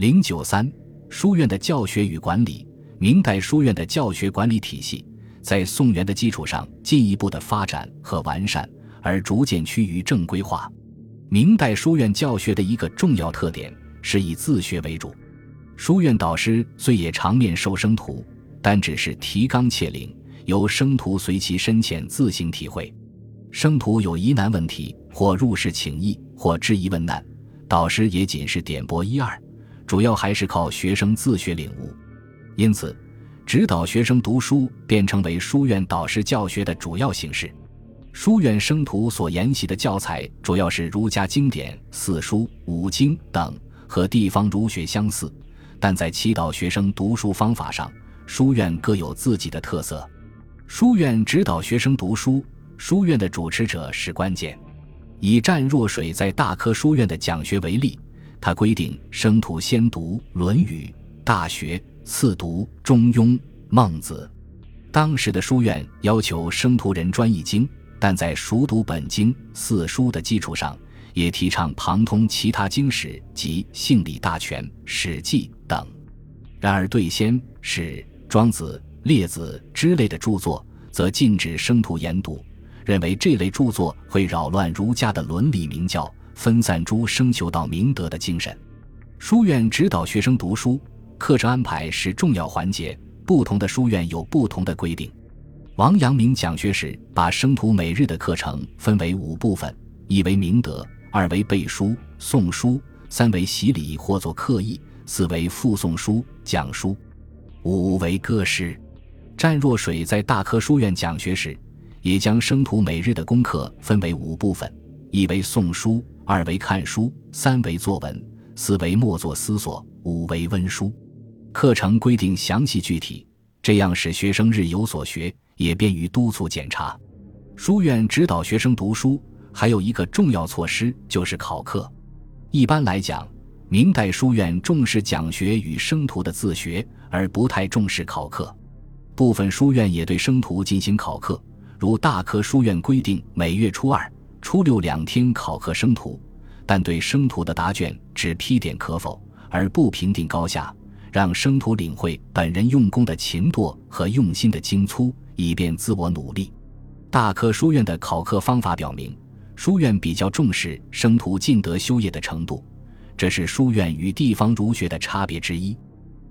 零九三，书院的教学与管理。明代书院的教学管理体系在宋元的基础上进一步的发展和完善，而逐渐趋于正规化。明代书院教学的一个重要特点是以自学为主。书院导师虽也常面授生徒，但只是提纲挈领，由生徒随其深浅自行体会。生徒有疑难问题，或入室请益，或质疑问难，导师也仅是点拨一二，主要还是靠学生自学领悟。因此，指导学生读书便成为书院导师教学的主要形式。书院生徒所研习的教材主要是儒家经典、四书、五经等，和地方儒学相似，但在祈导学生读书方法上，书院各有自己的特色。书院指导学生读书，书院的主持者是关键。以湛若水在大科书院的讲学为例，他规定生徒先读《论语》《大学》。次读《中庸》《孟子》，当时的书院要求生徒人专一经，但在熟读本经四书的基础上，也提倡旁通其他经史及《性理大全》《史记》等。然而，对先是《庄子》《列子》之类的著作，则禁止生徒研读，认为这类著作会扰乱儒家的伦理名教，分散诸生求道明德的精神。书院指导学生读书。课程安排是重要环节，不同的书院有不同的规定。王阳明讲学时，把生徒每日的课程分为五部分：一为明德，二为背书、诵书，三为习礼或作课译，四为复诵书、讲书，五为歌诗。湛若水在大科书院讲学时，也将生徒每日的功课分为五部分：一为诵书，二为看书，三为作文，四为默作思索，五为温书。课程规定详细具体，这样使学生日有所学，也便于督促检查。书院指导学生读书还有一个重要措施，就是考课。一般来讲，明代书院重视讲学与生徒的自学，而不太重视考课。部分书院也对生徒进行考课，如大科书院规定每月初二、初六两天考课生徒，但对生徒的答卷只批点可否，而不评定高下。让生徒领会本人用功的勤惰和用心的精粗，以便自我努力。大科书院的考课方法表明，书院比较重视生徒尽德修业的程度，这是书院与地方儒学的差别之一。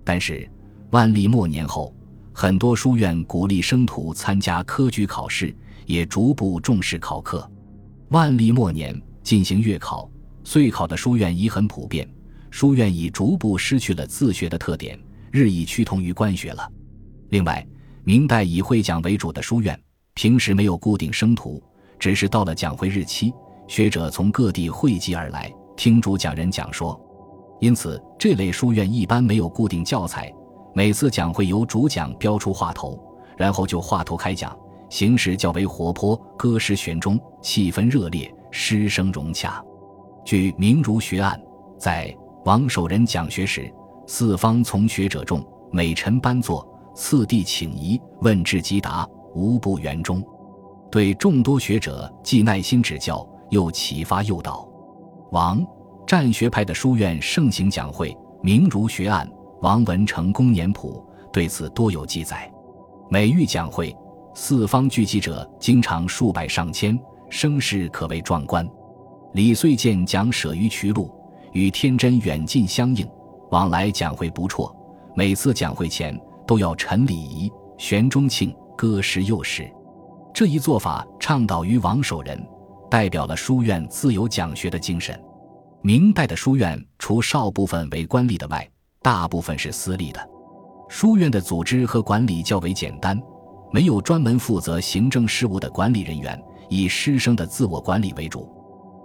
但是，万历末年后，很多书院鼓励生徒参加科举考试，也逐步重视考课。万历末年进行月考、岁考的书院已很普遍。书院已逐步失去了自学的特点，日益趋同于官学了。另外，明代以会讲为主的书院，平时没有固定生徒，只是到了讲会日期，学者从各地汇集而来，听主讲人讲说。因此，这类书院一般没有固定教材，每次讲会由主讲标出话头，然后就话头开讲，形式较为活泼，歌诗旋中，气氛热烈，师生融洽。据《明儒学案》在。王守仁讲学时，四方从学者众，每晨班坐，次第请疑，问至即答，无不圆中。对众多学者既耐心指教，又启发诱导。王战学派的书院盛行讲会，《明儒学案》王文成公年谱对此多有记载。每遇讲会，四方聚集者经常数百上千，声势可谓壮观。李遂见讲舍于渠路。与天真远近相应，往来讲会不辍。每次讲会前都要陈礼仪、悬钟磬、歌诗诱使。这一做法倡导于王守仁，代表了书院自由讲学的精神。明代的书院除少部分为官立的外，大部分是私立的。书院的组织和管理较为简单，没有专门负责行政事务的管理人员，以师生的自我管理为主。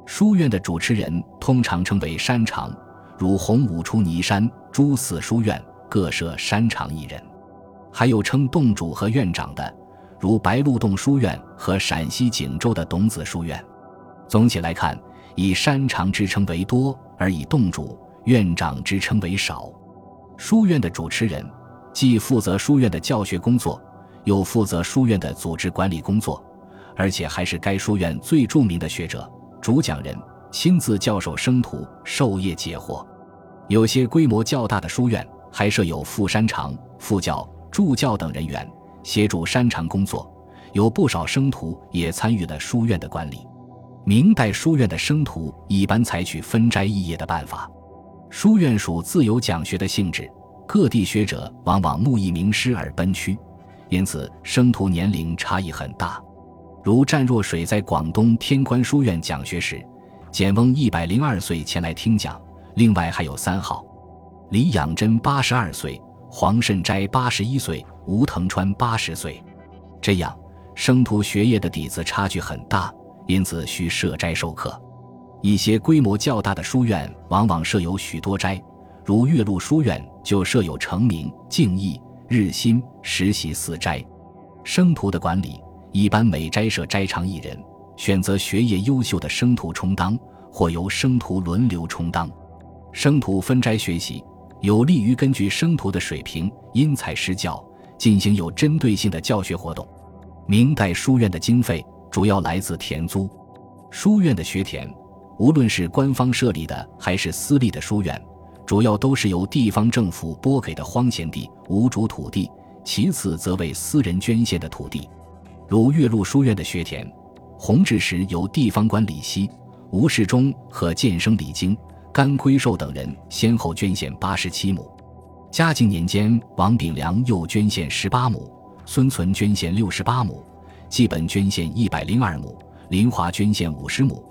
书院的主持人通常称为山长，如洪武初尼山诸寺书院各设山长一人，还有称洞主和院长的，如白鹿洞书院和陕西锦州的董子书院。总体来看，以山长之称为多，而以洞主、院长之称为少。书院的主持人既负责书院的教学工作，又负责书院的组织管理工作，而且还是该书院最著名的学者。主讲人亲自教授生徒授业解惑，有些规模较大的书院还设有副山长、副教、助教等人员协助山长工作，有不少生徒也参与了书院的管理。明代书院的生徒一般采取分斋异业的办法。书院属自由讲学的性质，各地学者往往慕一名师而奔趋，因此生徒年龄差异很大。如湛若水在广东天官书院讲学时，简翁一百零二岁前来听讲，另外还有三号：李养真八十二岁，黄慎斋八十一岁，吴腾川八十岁。这样，生徒学业的底子差距很大。因此需设斋授课，一些规模较大的书院往往设有许多斋，如岳麓书院就设有成明、敬义、日新、实习四斋。生徒的管理一般每斋设斋长一人，选择学业优秀的生徒充当，或由生徒轮流充当。生徒分斋学习，有利于根据生徒的水平因材施教，进行有针对性的教学活动。明代书院的经费。主要来自田租，书院的学田，无论是官方设立的还是私立的书院，主要都是由地方政府拨给的荒闲地、无主土地，其次则为私人捐献的土地。如岳麓书院的学田，弘治时由地方官李希、吴世忠和建生李经、甘圭寿等人先后捐献八十七亩，嘉靖年间王炳良又捐献十八亩，孙存捐献六十八亩。基本捐献一百零二亩，林华捐献五十亩，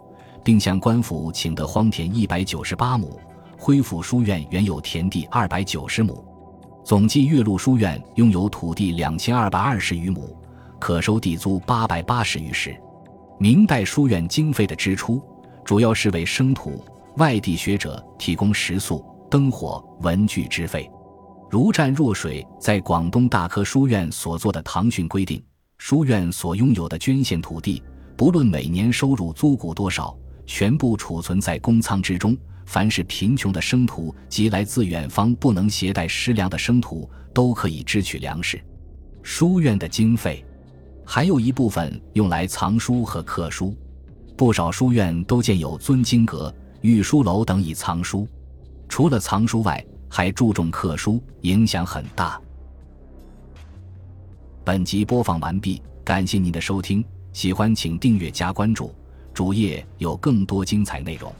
并向官府请得荒田一百九十八亩，恢复书院原有田地二百九十亩。总计岳麓书院拥有土地两千二百二十余亩，可收地租八百八十余石。明代书院经费的支出，主要是为生徒、外地学者提供食宿、灯火、文具之费。如湛若水在广东大科书院所做的唐训规定。书院所拥有的捐献土地，不论每年收入租谷多少，全部储存在公仓之中。凡是贫穷的生徒及来自远方不能携带食粮的生徒，都可以支取粮食。书院的经费，还有一部分用来藏书和刻书。不少书院都建有尊经阁、御书楼等以藏书。除了藏书外，还注重刻书，影响很大。本集播放完毕，感谢您的收听，喜欢请订阅加关注，主页有更多精彩内容。